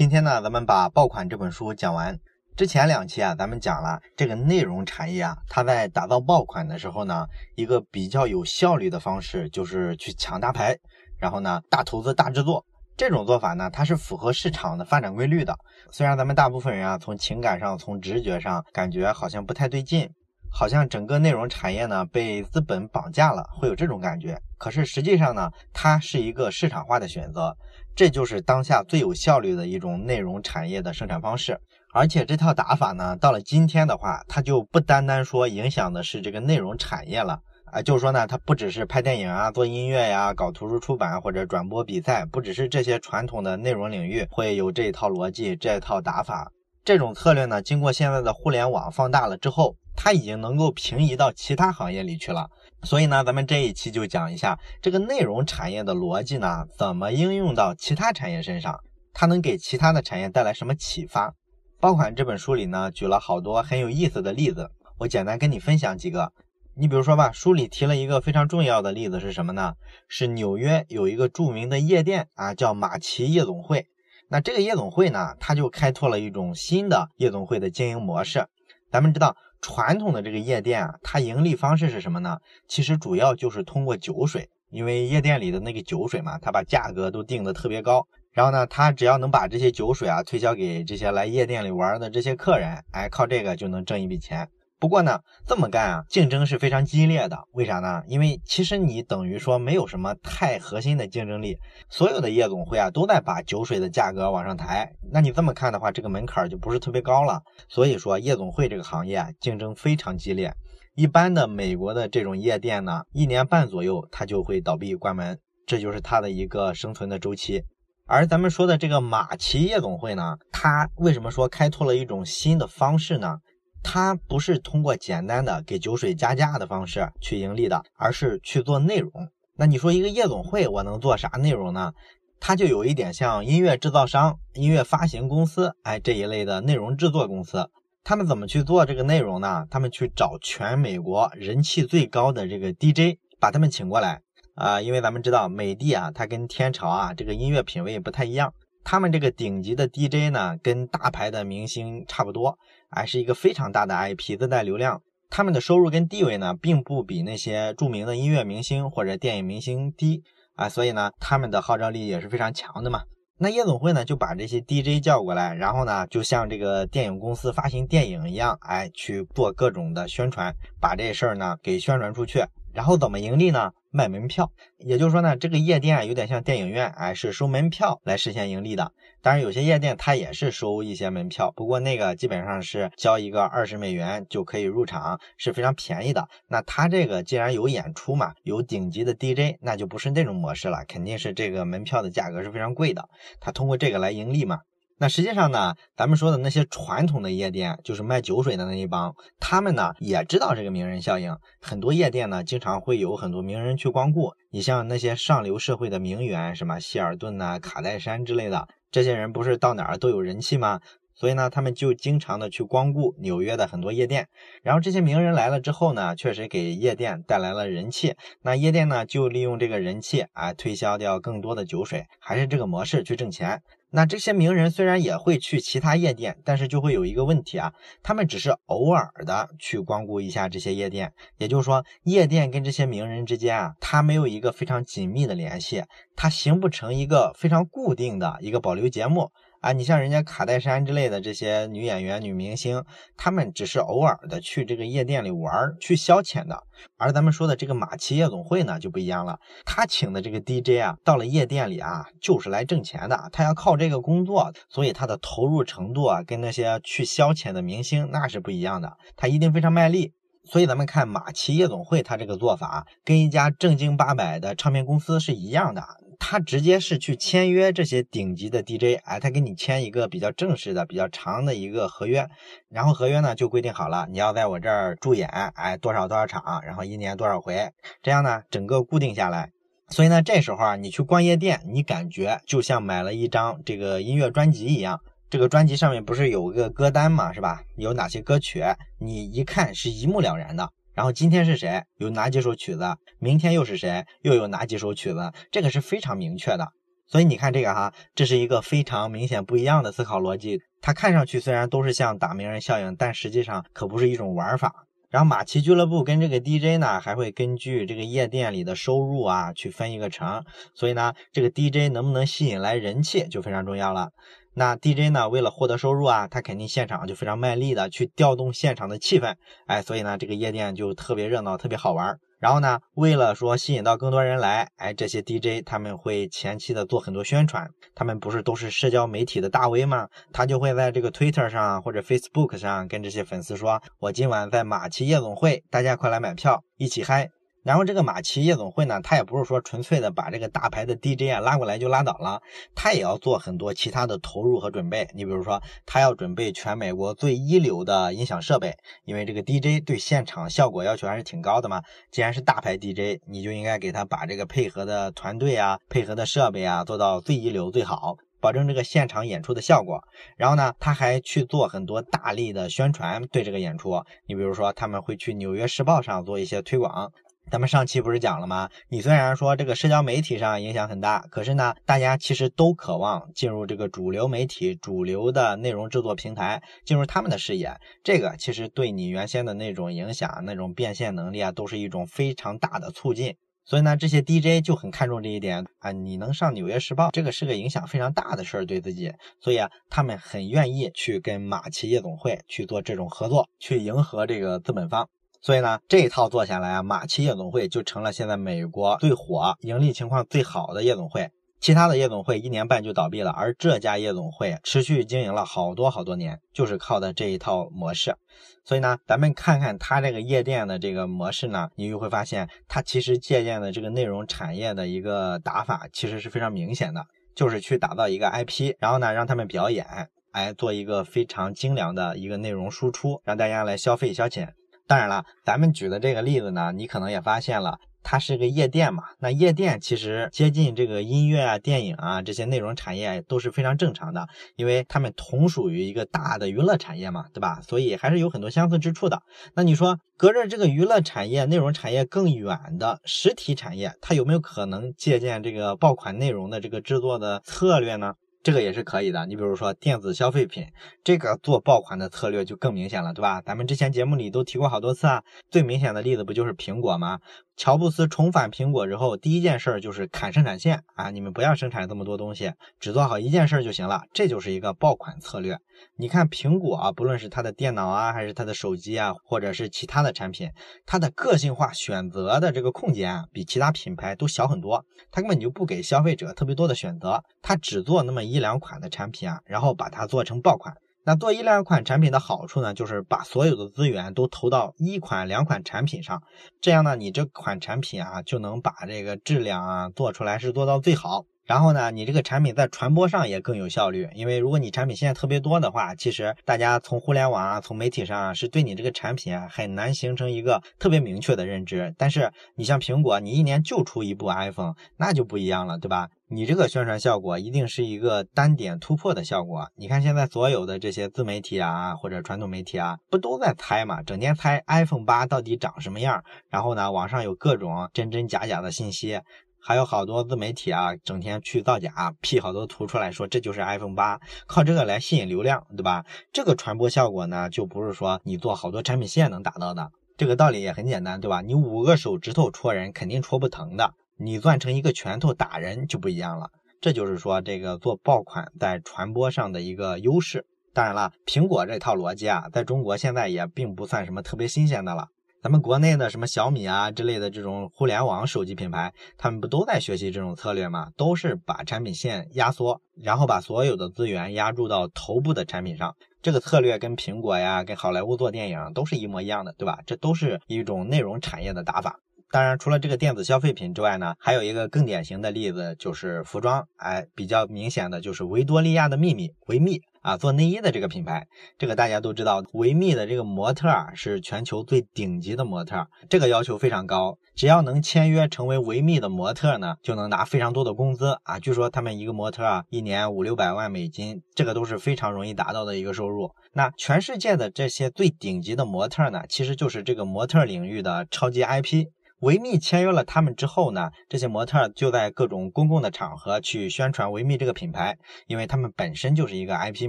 今天呢，咱们把爆款这本书讲完。之前两期啊，咱们讲了这个内容产业啊，它在打造爆款的时候呢，一个比较有效率的方式就是去抢大牌，然后呢，大投资大制作。这种做法呢，它是符合市场的发展规律的。虽然咱们大部分人啊，从情感上、从直觉上感觉好像不太对劲，好像整个内容产业呢被资本绑架了，会有这种感觉。可是实际上呢，它是一个市场化的选择。这就是当下最有效率的一种内容产业的生产方式，而且这套打法呢，到了今天的话，它就不单单说影响的是这个内容产业了啊，就是说呢，它不只是拍电影啊、做音乐呀、搞图书出版或者转播比赛，不只是这些传统的内容领域会有这一套逻辑、这一套打法，这种策略呢，经过现在的互联网放大了之后，它已经能够平移到其他行业里去了。所以呢，咱们这一期就讲一下这个内容产业的逻辑呢，怎么应用到其他产业身上，它能给其他的产业带来什么启发？爆款这本书里呢，举了好多很有意思的例子，我简单跟你分享几个。你比如说吧，书里提了一个非常重要的例子是什么呢？是纽约有一个著名的夜店啊，叫马奇夜总会。那这个夜总会呢，它就开拓了一种新的夜总会的经营模式。咱们知道。传统的这个夜店啊，它盈利方式是什么呢？其实主要就是通过酒水，因为夜店里的那个酒水嘛，它把价格都定的特别高，然后呢，他只要能把这些酒水啊推销给这些来夜店里玩的这些客人，哎，靠这个就能挣一笔钱。不过呢，这么干啊，竞争是非常激烈的。为啥呢？因为其实你等于说没有什么太核心的竞争力，所有的夜总会啊都在把酒水的价格往上抬。那你这么看的话，这个门槛就不是特别高了。所以说，夜总会这个行业啊，竞争非常激烈。一般的美国的这种夜店呢，一年半左右它就会倒闭关门，这就是它的一个生存的周期。而咱们说的这个马奇夜总会呢，它为什么说开拓了一种新的方式呢？它不是通过简单的给酒水加价的方式去盈利的，而是去做内容。那你说一个夜总会我能做啥内容呢？它就有一点像音乐制造商、音乐发行公司，哎这一类的内容制作公司。他们怎么去做这个内容呢？他们去找全美国人气最高的这个 DJ，把他们请过来啊。因为咱们知道美的啊，它跟天朝啊这个音乐品味不太一样。他们这个顶级的 DJ 呢，跟大牌的明星差不多。哎，是一个非常大的 IP，自带流量。他们的收入跟地位呢，并不比那些著名的音乐明星或者电影明星低啊，所以呢，他们的号召力也是非常强的嘛。那夜总会呢，就把这些 DJ 叫过来，然后呢，就像这个电影公司发行电影一样，哎，去做各种的宣传，把这事儿呢给宣传出去。然后怎么盈利呢？卖门票，也就是说呢，这个夜店有点像电影院，哎，是收门票来实现盈利的。当然，有些夜店它也是收一些门票，不过那个基本上是交一个二十美元就可以入场，是非常便宜的。那它这个既然有演出嘛，有顶级的 DJ，那就不是那种模式了，肯定是这个门票的价格是非常贵的。它通过这个来盈利嘛。那实际上呢，咱们说的那些传统的夜店，就是卖酒水的那一帮，他们呢也知道这个名人效应。很多夜店呢，经常会有很多名人去光顾。你像那些上流社会的名媛，什么希尔顿呐、卡戴珊之类的，这些人不是到哪儿都有人气吗？所以呢，他们就经常的去光顾纽约的很多夜店，然后这些名人来了之后呢，确实给夜店带来了人气。那夜店呢，就利用这个人气啊，推销掉更多的酒水，还是这个模式去挣钱。那这些名人虽然也会去其他夜店，但是就会有一个问题啊，他们只是偶尔的去光顾一下这些夜店，也就是说，夜店跟这些名人之间啊，他没有一个非常紧密的联系，他形不成一个非常固定的一个保留节目。啊，你像人家卡戴珊之类的这些女演员、女明星，她们只是偶尔的去这个夜店里玩去消遣的。而咱们说的这个马奇夜总会呢，就不一样了。他请的这个 DJ 啊，到了夜店里啊，就是来挣钱的，他要靠这个工作，所以他的投入程度啊，跟那些去消遣的明星那是不一样的，他一定非常卖力。所以咱们看马奇夜总会，他这个做法跟一家正经八百的唱片公司是一样的。他直接是去签约这些顶级的 DJ，哎，他给你签一个比较正式的、比较长的一个合约，然后合约呢就规定好了，你要在我这儿驻演，哎，多少多少场，然后一年多少回，这样呢整个固定下来。所以呢，这时候啊，你去逛夜店，你感觉就像买了一张这个音乐专辑一样，这个专辑上面不是有个歌单嘛，是吧？有哪些歌曲，你一看是一目了然的。然后今天是谁？有哪几首曲子？明天又是谁？又有哪几首曲子？这个是非常明确的。所以你看这个哈，这是一个非常明显不一样的思考逻辑。它看上去虽然都是像打名人效应，但实际上可不是一种玩法。然后马奇俱乐部跟这个 DJ 呢，还会根据这个夜店里的收入啊去分一个成。所以呢，这个 DJ 能不能吸引来人气就非常重要了。那 DJ 呢，为了获得收入啊，他肯定现场就非常卖力的去调动现场的气氛。哎，所以呢，这个夜店就特别热闹，特别好玩。然后呢，为了说吸引到更多人来，哎，这些 DJ 他们会前期的做很多宣传，他们不是都是社交媒体的大 V 吗？他就会在这个 Twitter 上或者 Facebook 上跟这些粉丝说：“我今晚在马奇夜总会，大家快来买票，一起嗨。”然后这个马奇夜总会呢，他也不是说纯粹的把这个大牌的 DJ 啊拉过来就拉倒了，他也要做很多其他的投入和准备。你比如说，他要准备全美国最一流的音响设备，因为这个 DJ 对现场效果要求还是挺高的嘛。既然是大牌 DJ，你就应该给他把这个配合的团队啊、配合的设备啊做到最一流、最好，保证这个现场演出的效果。然后呢，他还去做很多大力的宣传，对这个演出。你比如说，他们会去《纽约时报》上做一些推广。咱们上期不是讲了吗？你虽然说这个社交媒体上影响很大，可是呢，大家其实都渴望进入这个主流媒体、主流的内容制作平台，进入他们的视野。这个其实对你原先的那种影响、那种变现能力啊，都是一种非常大的促进。所以呢，这些 DJ 就很看重这一点啊，你能上《纽约时报》，这个是个影响非常大的事儿，对自己。所以啊，他们很愿意去跟马奇夜总会去做这种合作，去迎合这个资本方。所以呢，这一套做下来啊，马奇夜总会就成了现在美国最火、盈利情况最好的夜总会。其他的夜总会一年半就倒闭了，而这家夜总会持续经营了好多好多年，就是靠的这一套模式。所以呢，咱们看看它这个夜店的这个模式呢，你就会发现，它其实借鉴的这个内容产业的一个打法，其实是非常明显的，就是去打造一个 IP，然后呢，让他们表演，哎，做一个非常精良的一个内容输出，让大家来消费消遣。当然了，咱们举的这个例子呢，你可能也发现了，它是个夜店嘛。那夜店其实接近这个音乐啊、电影啊这些内容产业都是非常正常的，因为他们同属于一个大的娱乐产业嘛，对吧？所以还是有很多相似之处的。那你说，隔着这个娱乐产业、内容产业更远的实体产业，它有没有可能借鉴这个爆款内容的这个制作的策略呢？这个也是可以的，你比如说电子消费品，这个做爆款的策略就更明显了，对吧？咱们之前节目里都提过好多次啊，最明显的例子不就是苹果吗？乔布斯重返苹果之后，第一件事儿就是砍生产线啊！你们不要生产这么多东西，只做好一件事儿就行了。这就是一个爆款策略。你看苹果啊，不论是它的电脑啊，还是它的手机啊，或者是其他的产品，它的个性化选择的这个空间啊，比其他品牌都小很多。它根本就不给消费者特别多的选择，它只做那么一两款的产品啊，然后把它做成爆款。那做一两款产品的好处呢，就是把所有的资源都投到一款两款产品上，这样呢，你这款产品啊就能把这个质量啊做出来是做到最好。然后呢，你这个产品在传播上也更有效率，因为如果你产品现在特别多的话，其实大家从互联网啊、从媒体上啊，是对你这个产品啊很难形成一个特别明确的认知。但是你像苹果，你一年就出一部 iPhone，那就不一样了，对吧？你这个宣传效果一定是一个单点突破的效果。你看现在所有的这些自媒体啊，或者传统媒体啊，不都在猜嘛？整天猜 iPhone 八到底长什么样，然后呢，网上有各种真真假假的信息。还有好多自媒体啊，整天去造假，P 好多图出来说这就是 iPhone 八，靠这个来吸引流量，对吧？这个传播效果呢，就不是说你做好多产品线能达到的。这个道理也很简单，对吧？你五个手指头戳人肯定戳不疼的，你攥成一个拳头打人就不一样了。这就是说这个做爆款在传播上的一个优势。当然了，苹果这套逻辑啊，在中国现在也并不算什么特别新鲜的了。咱们国内的什么小米啊之类的这种互联网手机品牌，他们不都在学习这种策略吗？都是把产品线压缩，然后把所有的资源压注到头部的产品上。这个策略跟苹果呀、跟好莱坞做电影都是一模一样的，对吧？这都是一种内容产业的打法。当然，除了这个电子消费品之外呢，还有一个更典型的例子就是服装。哎，比较明显的就是维多利亚的秘密，维密。啊，做内衣的这个品牌，这个大家都知道，维密的这个模特啊是全球最顶级的模特，这个要求非常高，只要能签约成为维密的模特呢，就能拿非常多的工资啊。据说他们一个模特啊，一年五六百万美金，这个都是非常容易达到的一个收入。那全世界的这些最顶级的模特呢，其实就是这个模特领域的超级 IP。维密签约了他们之后呢，这些模特就在各种公共的场合去宣传维密这个品牌，因为他们本身就是一个 IP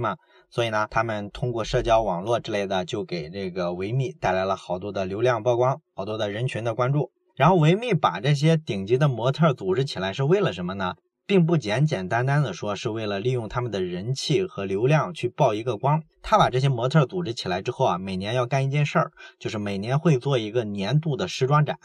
嘛，所以呢，他们通过社交网络之类的，就给这个维密带来了好多的流量曝光，好多的人群的关注。然后维密把这些顶级的模特组织起来是为了什么呢？并不简简单单的说是为了利用他们的人气和流量去曝一个光。他把这些模特组织起来之后啊，每年要干一件事儿，就是每年会做一个年度的时装展。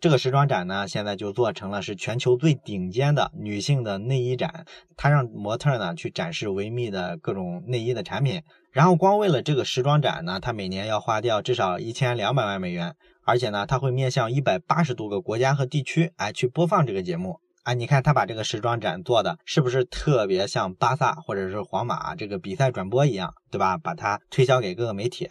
这个时装展呢，现在就做成了是全球最顶尖的女性的内衣展。他让模特呢去展示维密的各种内衣的产品。然后光为了这个时装展呢，他每年要花掉至少一千两百万美元。而且呢，他会面向一百八十多个国家和地区，哎，去播放这个节目。啊，你看他把这个时装展做的是不是特别像巴萨或者是皇马这个比赛转播一样，对吧？把它推销给各个媒体，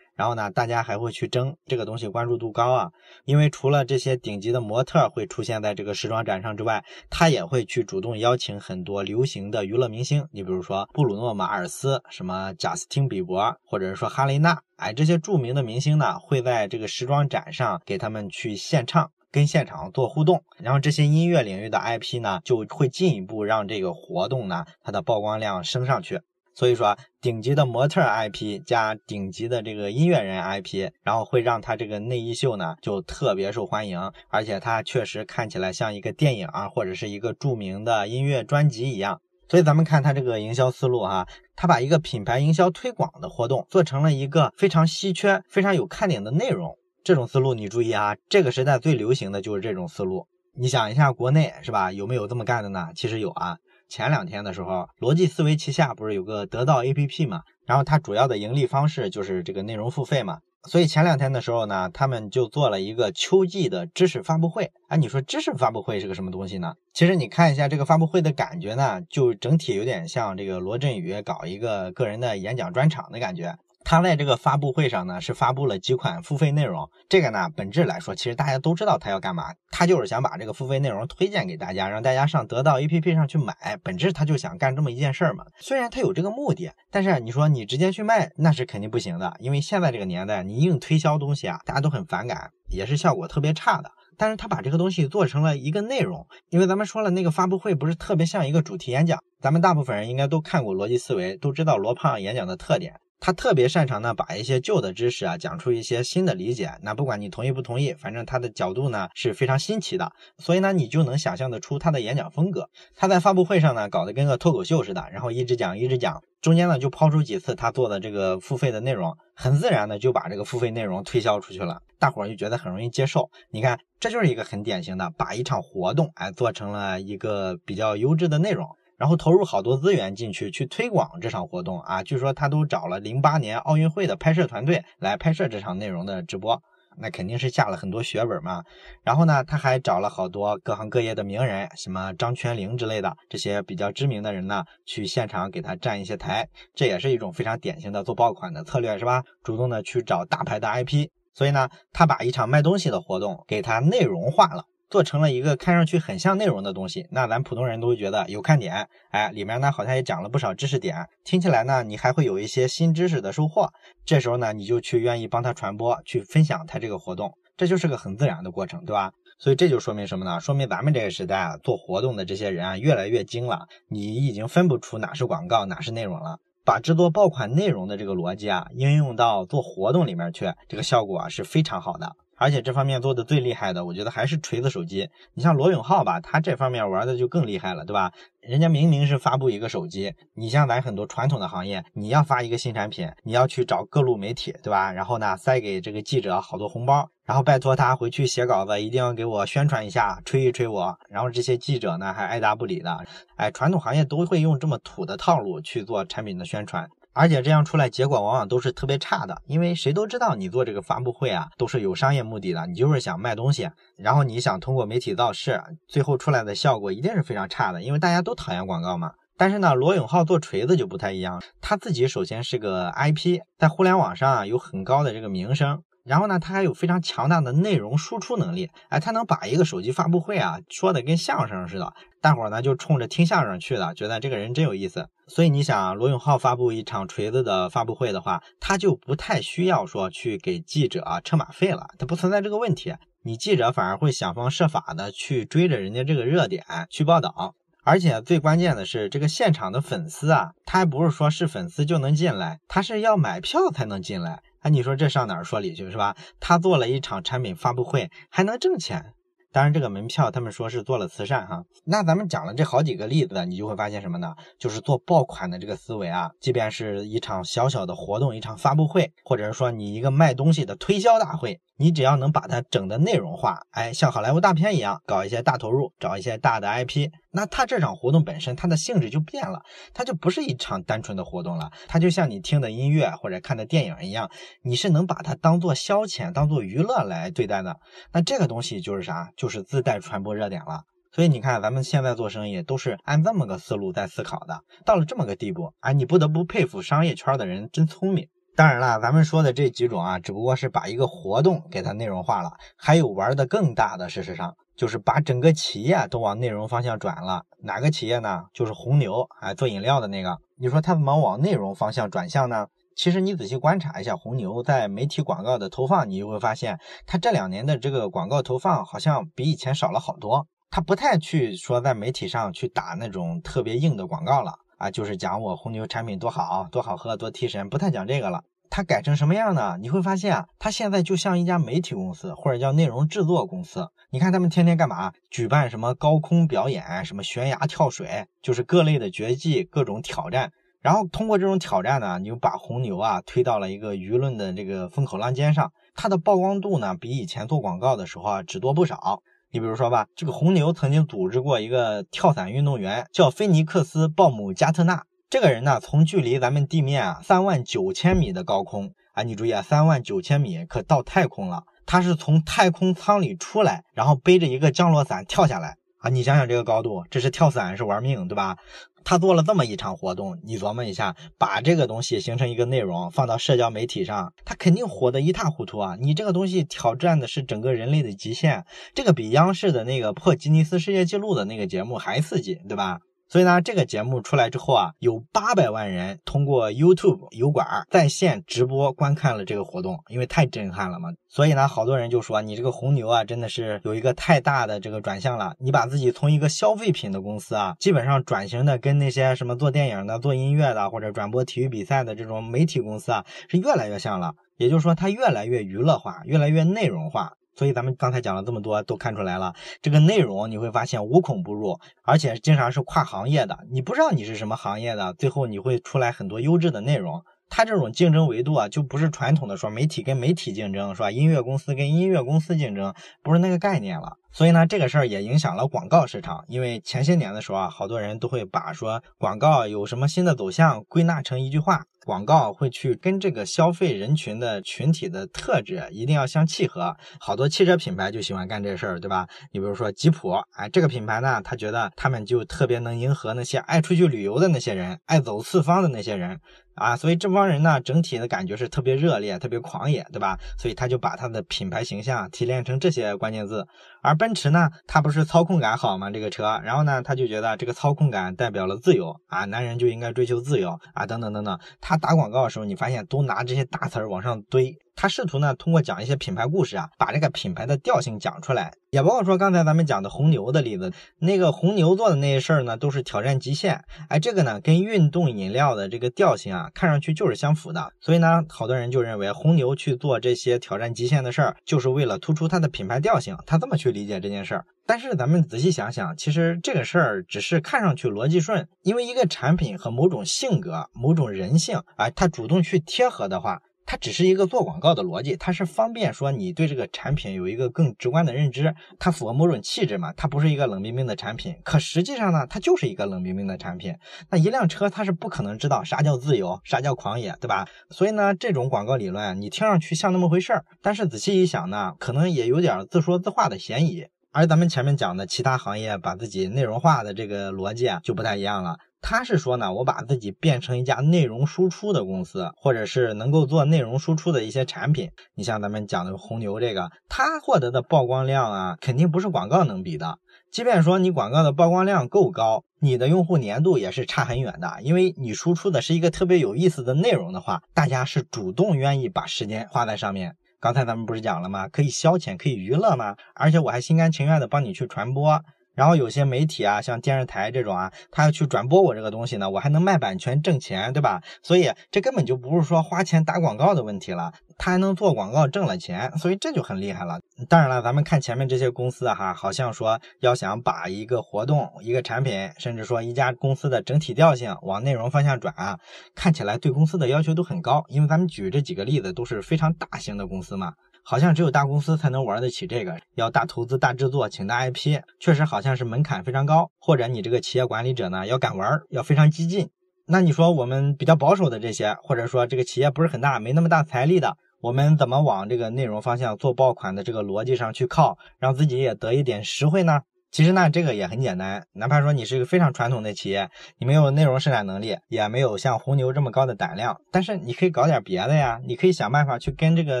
然后呢，大家还会去争这个东西，关注度高啊。因为除了这些顶级的模特会出现在这个时装展上之外，他也会去主动邀请很多流行的娱乐明星，你比如说布鲁诺·马尔斯、什么贾斯汀·比伯，或者是说哈雷娜，哎，这些著名的明星呢，会在这个时装展上给他们去献唱。跟现场做互动，然后这些音乐领域的 IP 呢，就会进一步让这个活动呢，它的曝光量升上去。所以说，顶级的模特 IP 加顶级的这个音乐人 IP，然后会让他这个内衣秀呢，就特别受欢迎，而且它确实看起来像一个电影啊或者是一个著名的音乐专辑一样。所以咱们看他这个营销思路哈，他把一个品牌营销推广的活动做成了一个非常稀缺、非常有看点的内容。这种思路你注意啊，这个时代最流行的就是这种思路。你想一下，国内是吧？有没有这么干的呢？其实有啊。前两天的时候，逻辑思维旗下不是有个得到 APP 嘛？然后它主要的盈利方式就是这个内容付费嘛。所以前两天的时候呢，他们就做了一个秋季的知识发布会。哎，你说知识发布会是个什么东西呢？其实你看一下这个发布会的感觉呢，就整体有点像这个罗振宇搞一个个人的演讲专场的感觉。他在这个发布会上呢，是发布了几款付费内容。这个呢，本质来说，其实大家都知道他要干嘛，他就是想把这个付费内容推荐给大家，让大家上得到 APP 上去买。本质他就想干这么一件事儿嘛。虽然他有这个目的，但是你说你直接去卖，那是肯定不行的。因为现在这个年代，你硬推销东西啊，大家都很反感，也是效果特别差的。但是他把这个东西做成了一个内容，因为咱们说了，那个发布会不是特别像一个主题演讲。咱们大部分人应该都看过逻辑思维，都知道罗胖演讲的特点。他特别擅长呢，把一些旧的知识啊讲出一些新的理解。那不管你同意不同意，反正他的角度呢是非常新奇的，所以呢你就能想象得出他的演讲风格。他在发布会上呢搞得跟个脱口秀似的，然后一直讲一直讲，中间呢就抛出几次他做的这个付费的内容，很自然的就把这个付费内容推销出去了，大伙儿就觉得很容易接受。你看，这就是一个很典型的把一场活动哎做成了一个比较优质的内容。然后投入好多资源进去去推广这场活动啊，据说他都找了零八年奥运会的拍摄团队来拍摄这场内容的直播，那肯定是下了很多血本嘛。然后呢，他还找了好多各行各业的名人，什么张泉灵之类的这些比较知名的人呢，去现场给他站一些台，这也是一种非常典型的做爆款的策略，是吧？主动的去找大牌的 IP，所以呢，他把一场卖东西的活动给他内容化了。做成了一个看上去很像内容的东西，那咱普通人都会觉得有看点，哎，里面呢好像也讲了不少知识点，听起来呢你还会有一些新知识的收获。这时候呢你就去愿意帮他传播，去分享他这个活动，这就是个很自然的过程，对吧？所以这就说明什么呢？说明咱们这个时代啊做活动的这些人啊越来越精了，你已经分不出哪是广告哪是内容了。把制作爆款内容的这个逻辑啊应用到做活动里面去，这个效果啊是非常好的。而且这方面做的最厉害的，我觉得还是锤子手机。你像罗永浩吧，他这方面玩的就更厉害了，对吧？人家明明是发布一个手机，你像咱很多传统的行业，你要发一个新产品，你要去找各路媒体，对吧？然后呢，塞给这个记者好多红包，然后拜托他回去写稿子，一定要给我宣传一下，吹一吹我。然后这些记者呢，还爱答不理的。哎，传统行业都会用这么土的套路去做产品的宣传。而且这样出来结果往往都是特别差的，因为谁都知道你做这个发布会啊都是有商业目的的，你就是想卖东西，然后你想通过媒体造势，最后出来的效果一定是非常差的，因为大家都讨厌广告嘛。但是呢，罗永浩做锤子就不太一样，他自己首先是个 IP，在互联网上啊有很高的这个名声。然后呢，他还有非常强大的内容输出能力，哎，他能把一个手机发布会啊说的跟相声似的，大伙儿呢就冲着听相声去的，觉得这个人真有意思。所以你想，罗永浩发布一场锤子的发布会的话，他就不太需要说去给记者车马费了，他不存在这个问题。你记者反而会想方设法的去追着人家这个热点去报道。而且最关键的是，这个现场的粉丝啊，他还不是说是粉丝就能进来，他是要买票才能进来。哎，你说这上哪儿说理去是吧？他做了一场产品发布会，还能挣钱。当然，这个门票他们说是做了慈善哈。那咱们讲了这好几个例子，你就会发现什么呢？就是做爆款的这个思维啊，即便是一场小小的活动，一场发布会，或者是说你一个卖东西的推销大会。你只要能把它整的内容化，哎，像好莱坞大片一样，搞一些大投入，找一些大的 IP，那它这场活动本身它的性质就变了，它就不是一场单纯的活动了，它就像你听的音乐或者看的电影一样，你是能把它当做消遣、当做娱乐来对待的。那这个东西就是啥？就是自带传播热点了。所以你看，咱们现在做生意都是按这么个思路在思考的，到了这么个地步，哎，你不得不佩服商业圈的人真聪明。当然了，咱们说的这几种啊，只不过是把一个活动给它内容化了，还有玩的更大的，事实上就是把整个企业都往内容方向转了。哪个企业呢？就是红牛，哎，做饮料的那个。你说他怎么往内容方向转向呢？其实你仔细观察一下红牛在媒体广告的投放，你就会发现，它这两年的这个广告投放好像比以前少了好多。它不太去说在媒体上去打那种特别硬的广告了。啊，就是讲我红牛产品多好，多好喝，多提神，不太讲这个了。它改成什么样呢？你会发现啊，它现在就像一家媒体公司，或者叫内容制作公司。你看他们天天干嘛？举办什么高空表演，什么悬崖跳水，就是各类的绝技，各种挑战。然后通过这种挑战呢，你就把红牛啊推到了一个舆论的这个风口浪尖上。它的曝光度呢，比以前做广告的时候啊，只多不少。你比如说吧，这个红牛曾经组织过一个跳伞运动员，叫菲尼克斯·鲍姆加特纳。这个人呢，从距离咱们地面啊三万九千米的高空啊，你注意啊，三万九千米可到太空了。他是从太空舱里出来，然后背着一个降落伞跳下来啊。你想想这个高度，这是跳伞是玩命，对吧？他做了这么一场活动，你琢磨一下，把这个东西形成一个内容，放到社交媒体上，他肯定火得一塌糊涂啊！你这个东西挑战的是整个人类的极限，这个比央视的那个破吉尼斯世界纪录的那个节目还刺激，对吧？所以呢，这个节目出来之后啊，有八百万人通过 YouTube 油管在线直播观看了这个活动，因为太震撼了嘛。所以呢，好多人就说你这个红牛啊，真的是有一个太大的这个转向了。你把自己从一个消费品的公司啊，基本上转型的跟那些什么做电影的、做音乐的或者转播体育比赛的这种媒体公司啊，是越来越像了。也就是说，它越来越娱乐化，越来越内容化。所以咱们刚才讲了这么多，都看出来了，这个内容你会发现无孔不入，而且经常是跨行业的。你不知道你是什么行业的，最后你会出来很多优质的内容。它这种竞争维度啊，就不是传统的说媒体跟媒体竞争，是吧？音乐公司跟音乐公司竞争，不是那个概念了。所以呢，这个事儿也影响了广告市场，因为前些年的时候啊，好多人都会把说广告有什么新的走向归纳成一句话。广告会去跟这个消费人群的群体的特质一定要相契合，好多汽车品牌就喜欢干这事儿，对吧？你比如说吉普，哎，这个品牌呢，他觉得他们就特别能迎合那些爱出去旅游的那些人，爱走四方的那些人啊，所以这帮人呢，整体的感觉是特别热烈、特别狂野，对吧？所以他就把他的品牌形象提炼成这些关键字。而奔驰呢，它不是操控感好吗？这个车，然后呢，他就觉得这个操控感代表了自由啊，男人就应该追求自由啊，等等等等。他打广告的时候，你发现都拿这些大词儿往上堆。他试图呢，通过讲一些品牌故事啊，把这个品牌的调性讲出来，也包括说刚才咱们讲的红牛的例子，那个红牛做的那些事儿呢，都是挑战极限。哎，这个呢，跟运动饮料的这个调性啊，看上去就是相符的。所以呢，好多人就认为红牛去做这些挑战极限的事儿，就是为了突出它的品牌调性。他这么去理解这件事儿。但是咱们仔细想想，其实这个事儿只是看上去逻辑顺，因为一个产品和某种性格、某种人性，啊，它主动去贴合的话。它只是一个做广告的逻辑，它是方便说你对这个产品有一个更直观的认知，它符合某种气质嘛？它不是一个冷冰冰的产品，可实际上呢，它就是一个冷冰冰的产品。那一辆车它是不可能知道啥叫自由，啥叫狂野，对吧？所以呢，这种广告理论你听上去像那么回事儿，但是仔细一想呢，可能也有点自说自话的嫌疑。而咱们前面讲的其他行业把自己内容化的这个逻辑啊，就不太一样了。他是说呢，我把自己变成一家内容输出的公司，或者是能够做内容输出的一些产品。你像咱们讲的红牛这个，它获得的曝光量啊，肯定不是广告能比的。即便说你广告的曝光量够高，你的用户粘度也是差很远的。因为你输出的是一个特别有意思的内容的话，大家是主动愿意把时间花在上面。刚才咱们不是讲了吗？可以消遣，可以娱乐吗？而且我还心甘情愿的帮你去传播。然后有些媒体啊，像电视台这种啊，他要去转播我这个东西呢，我还能卖版权挣钱，对吧？所以这根本就不是说花钱打广告的问题了，他还能做广告挣了钱，所以这就很厉害了。当然了，咱们看前面这些公司哈，好像说要想把一个活动、一个产品，甚至说一家公司的整体调性往内容方向转啊，看起来对公司的要求都很高，因为咱们举这几个例子都是非常大型的公司嘛。好像只有大公司才能玩得起这个，要大投资、大制作，请大 IP，确实好像是门槛非常高。或者你这个企业管理者呢，要敢玩，要非常激进。那你说我们比较保守的这些，或者说这个企业不是很大，没那么大财力的，我们怎么往这个内容方向做爆款的这个逻辑上去靠，让自己也得一点实惠呢？其实呢，这个也很简单，哪怕说你是一个非常传统的企业，你没有内容生产能力，也没有像红牛这么高的胆量，但是你可以搞点别的呀，你可以想办法去跟这个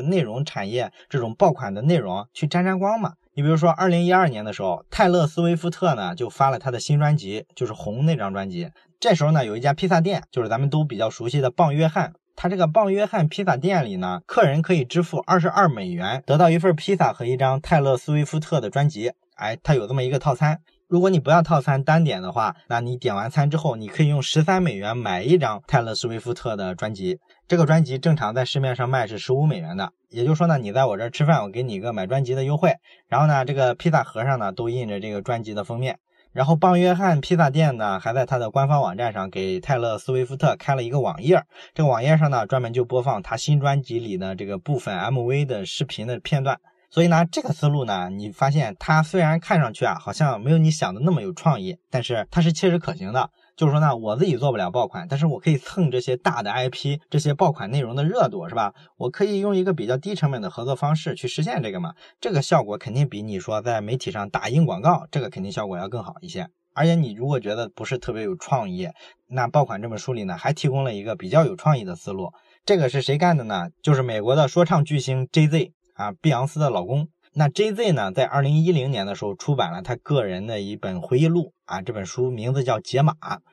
内容产业这种爆款的内容去沾沾光嘛。你比如说，二零一二年的时候，泰勒·斯威夫特呢就发了他的新专辑，就是《红》那张专辑。这时候呢，有一家披萨店，就是咱们都比较熟悉的棒约翰，他这个棒约翰披萨店里呢，客人可以支付二十二美元，得到一份披萨和一张泰勒·斯威夫特的专辑。哎，它有这么一个套餐，如果你不要套餐单点的话，那你点完餐之后，你可以用十三美元买一张泰勒·斯威夫特的专辑。这个专辑正常在市面上卖是十五美元的，也就是说呢，你在我这儿吃饭，我给你一个买专辑的优惠。然后呢，这个披萨盒上呢都印着这个专辑的封面。然后棒约翰披萨店呢还在他的官方网站上给泰勒·斯威夫特开了一个网页，这个网页上呢专门就播放他新专辑里的这个部分 MV 的视频的片段。所以呢，这个思路呢，你发现它虽然看上去啊，好像没有你想的那么有创意，但是它是切实可行的。就是说呢，我自己做不了爆款，但是我可以蹭这些大的 IP，这些爆款内容的热度，是吧？我可以用一个比较低成本的合作方式去实现这个嘛。这个效果肯定比你说在媒体上打印广告，这个肯定效果要更好一些。而且你如果觉得不是特别有创意，那爆款这本书里呢，还提供了一个比较有创意的思路。这个是谁干的呢？就是美国的说唱巨星 J.Z。啊，碧昂斯的老公，那 J.Z 呢，在二零一零年的时候出版了他个人的一本回忆录。啊，这本书名字叫《解码》，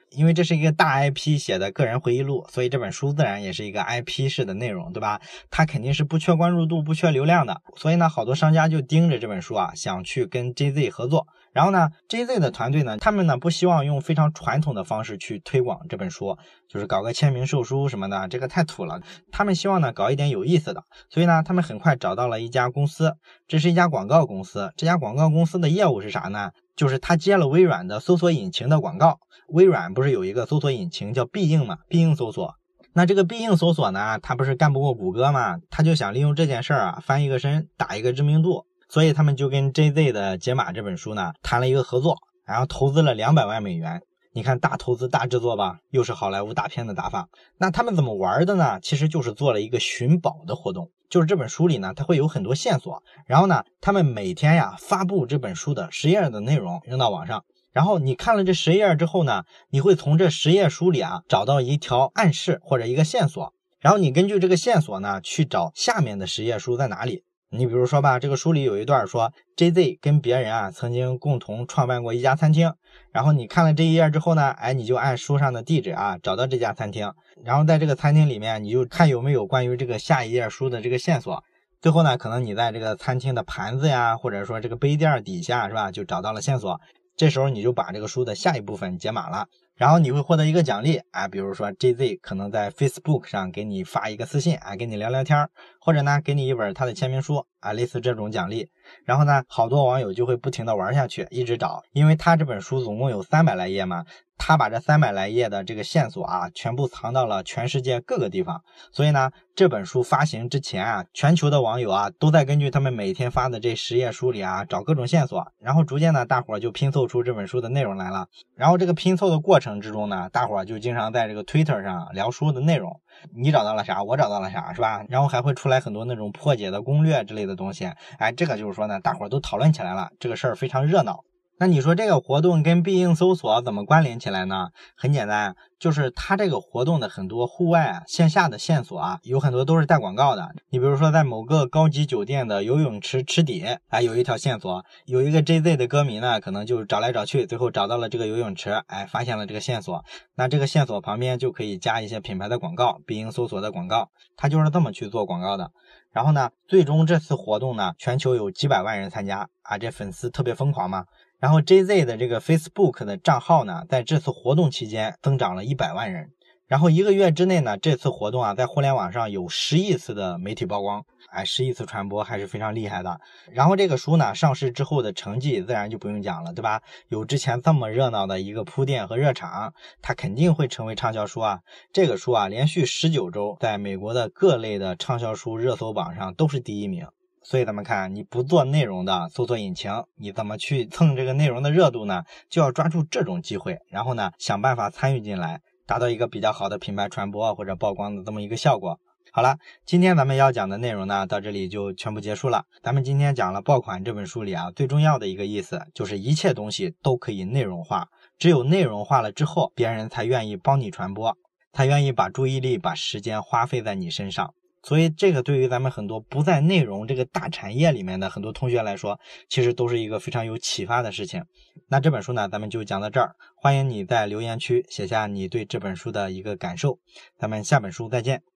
因为这是一个大 IP 写的个人回忆录，所以这本书自然也是一个 IP 式的内容，对吧？它肯定是不缺关注度、不缺流量的，所以呢，好多商家就盯着这本书啊，想去跟 J.Z 合作。然后呢，J.Z 的团队呢，他们呢不希望用非常传统的方式去推广这本书，就是搞个签名售书什么的，这个太土了。他们希望呢搞一点有意思的，所以呢，他们很快找到了一家公司，这是一家广告公司。这家广告公司的业务是啥呢？就是他接了微软的搜索引擎的广告。微软不是有一个搜索引擎叫必应嘛？必应搜索。那这个必应搜索呢，他不是干不过谷歌嘛？他就想利用这件事儿啊，翻一个身，打一个知名度。所以他们就跟 J.Z 的《解码》这本书呢谈了一个合作，然后投资了两百万美元。你看大投资大制作吧，又是好莱坞大片的打法。那他们怎么玩的呢？其实就是做了一个寻宝的活动，就是这本书里呢，它会有很多线索。然后呢，他们每天呀发布这本书的十页的内容扔到网上，然后你看了这十页之后呢，你会从这十页书里啊找到一条暗示或者一个线索，然后你根据这个线索呢去找下面的十页书在哪里。你比如说吧，这个书里有一段说，J.Z 跟别人啊曾经共同创办过一家餐厅，然后你看了这一页之后呢，哎，你就按书上的地址啊找到这家餐厅，然后在这个餐厅里面，你就看有没有关于这个下一页书的这个线索，最后呢，可能你在这个餐厅的盘子呀，或者说这个杯垫底下是吧，就找到了线索，这时候你就把这个书的下一部分解码了。然后你会获得一个奖励啊，比如说 J.Z 可能在 Facebook 上给你发一个私信啊，跟你聊聊天或者呢给你一本他的签名书啊，类似这种奖励。然后呢，好多网友就会不停的玩下去，一直找，因为他这本书总共有三百来页嘛。他把这三百来页的这个线索啊，全部藏到了全世界各个地方。所以呢，这本书发行之前啊，全球的网友啊，都在根据他们每天发的这十页书里啊，找各种线索。然后逐渐呢，大伙儿就拼凑出这本书的内容来了。然后这个拼凑的过程之中呢，大伙儿就经常在这个 Twitter 上聊书的内容。你找到了啥？我找到了啥，是吧？然后还会出来很多那种破解的攻略之类的东西。哎，这个就是说呢，大伙儿都讨论起来了，这个事儿非常热闹。那你说这个活动跟必应搜索怎么关联起来呢？很简单，就是它这个活动的很多户外线下的线索啊，有很多都是带广告的。你比如说在某个高级酒店的游泳池池底，哎，有一条线索，有一个 JZ 的歌迷呢，可能就找来找去，最后找到了这个游泳池，哎，发现了这个线索。那这个线索旁边就可以加一些品牌的广告，必应搜索的广告，它就是这么去做广告的。然后呢，最终这次活动呢，全球有几百万人参加啊，这粉丝特别疯狂嘛。然后 JZ 的这个 Facebook 的账号呢，在这次活动期间增长了一百万人。然后一个月之内呢，这次活动啊，在互联网上有十亿次的媒体曝光，哎，十亿次传播还是非常厉害的。然后这个书呢，上市之后的成绩自然就不用讲了，对吧？有之前这么热闹的一个铺垫和热场，它肯定会成为畅销书啊。这个书啊，连续十九周在美国的各类的畅销书热搜榜上都是第一名。所以咱们看，你不做内容的搜索引擎，你怎么去蹭这个内容的热度呢？就要抓住这种机会，然后呢，想办法参与进来，达到一个比较好的品牌传播或者曝光的这么一个效果。好了，今天咱们要讲的内容呢，到这里就全部结束了。咱们今天讲了《爆款》这本书里啊，最重要的一个意思就是一切东西都可以内容化，只有内容化了之后，别人才愿意帮你传播，才愿意把注意力、把时间花费在你身上。所以，这个对于咱们很多不在内容这个大产业里面的很多同学来说，其实都是一个非常有启发的事情。那这本书呢，咱们就讲到这儿。欢迎你在留言区写下你对这本书的一个感受。咱们下本书再见。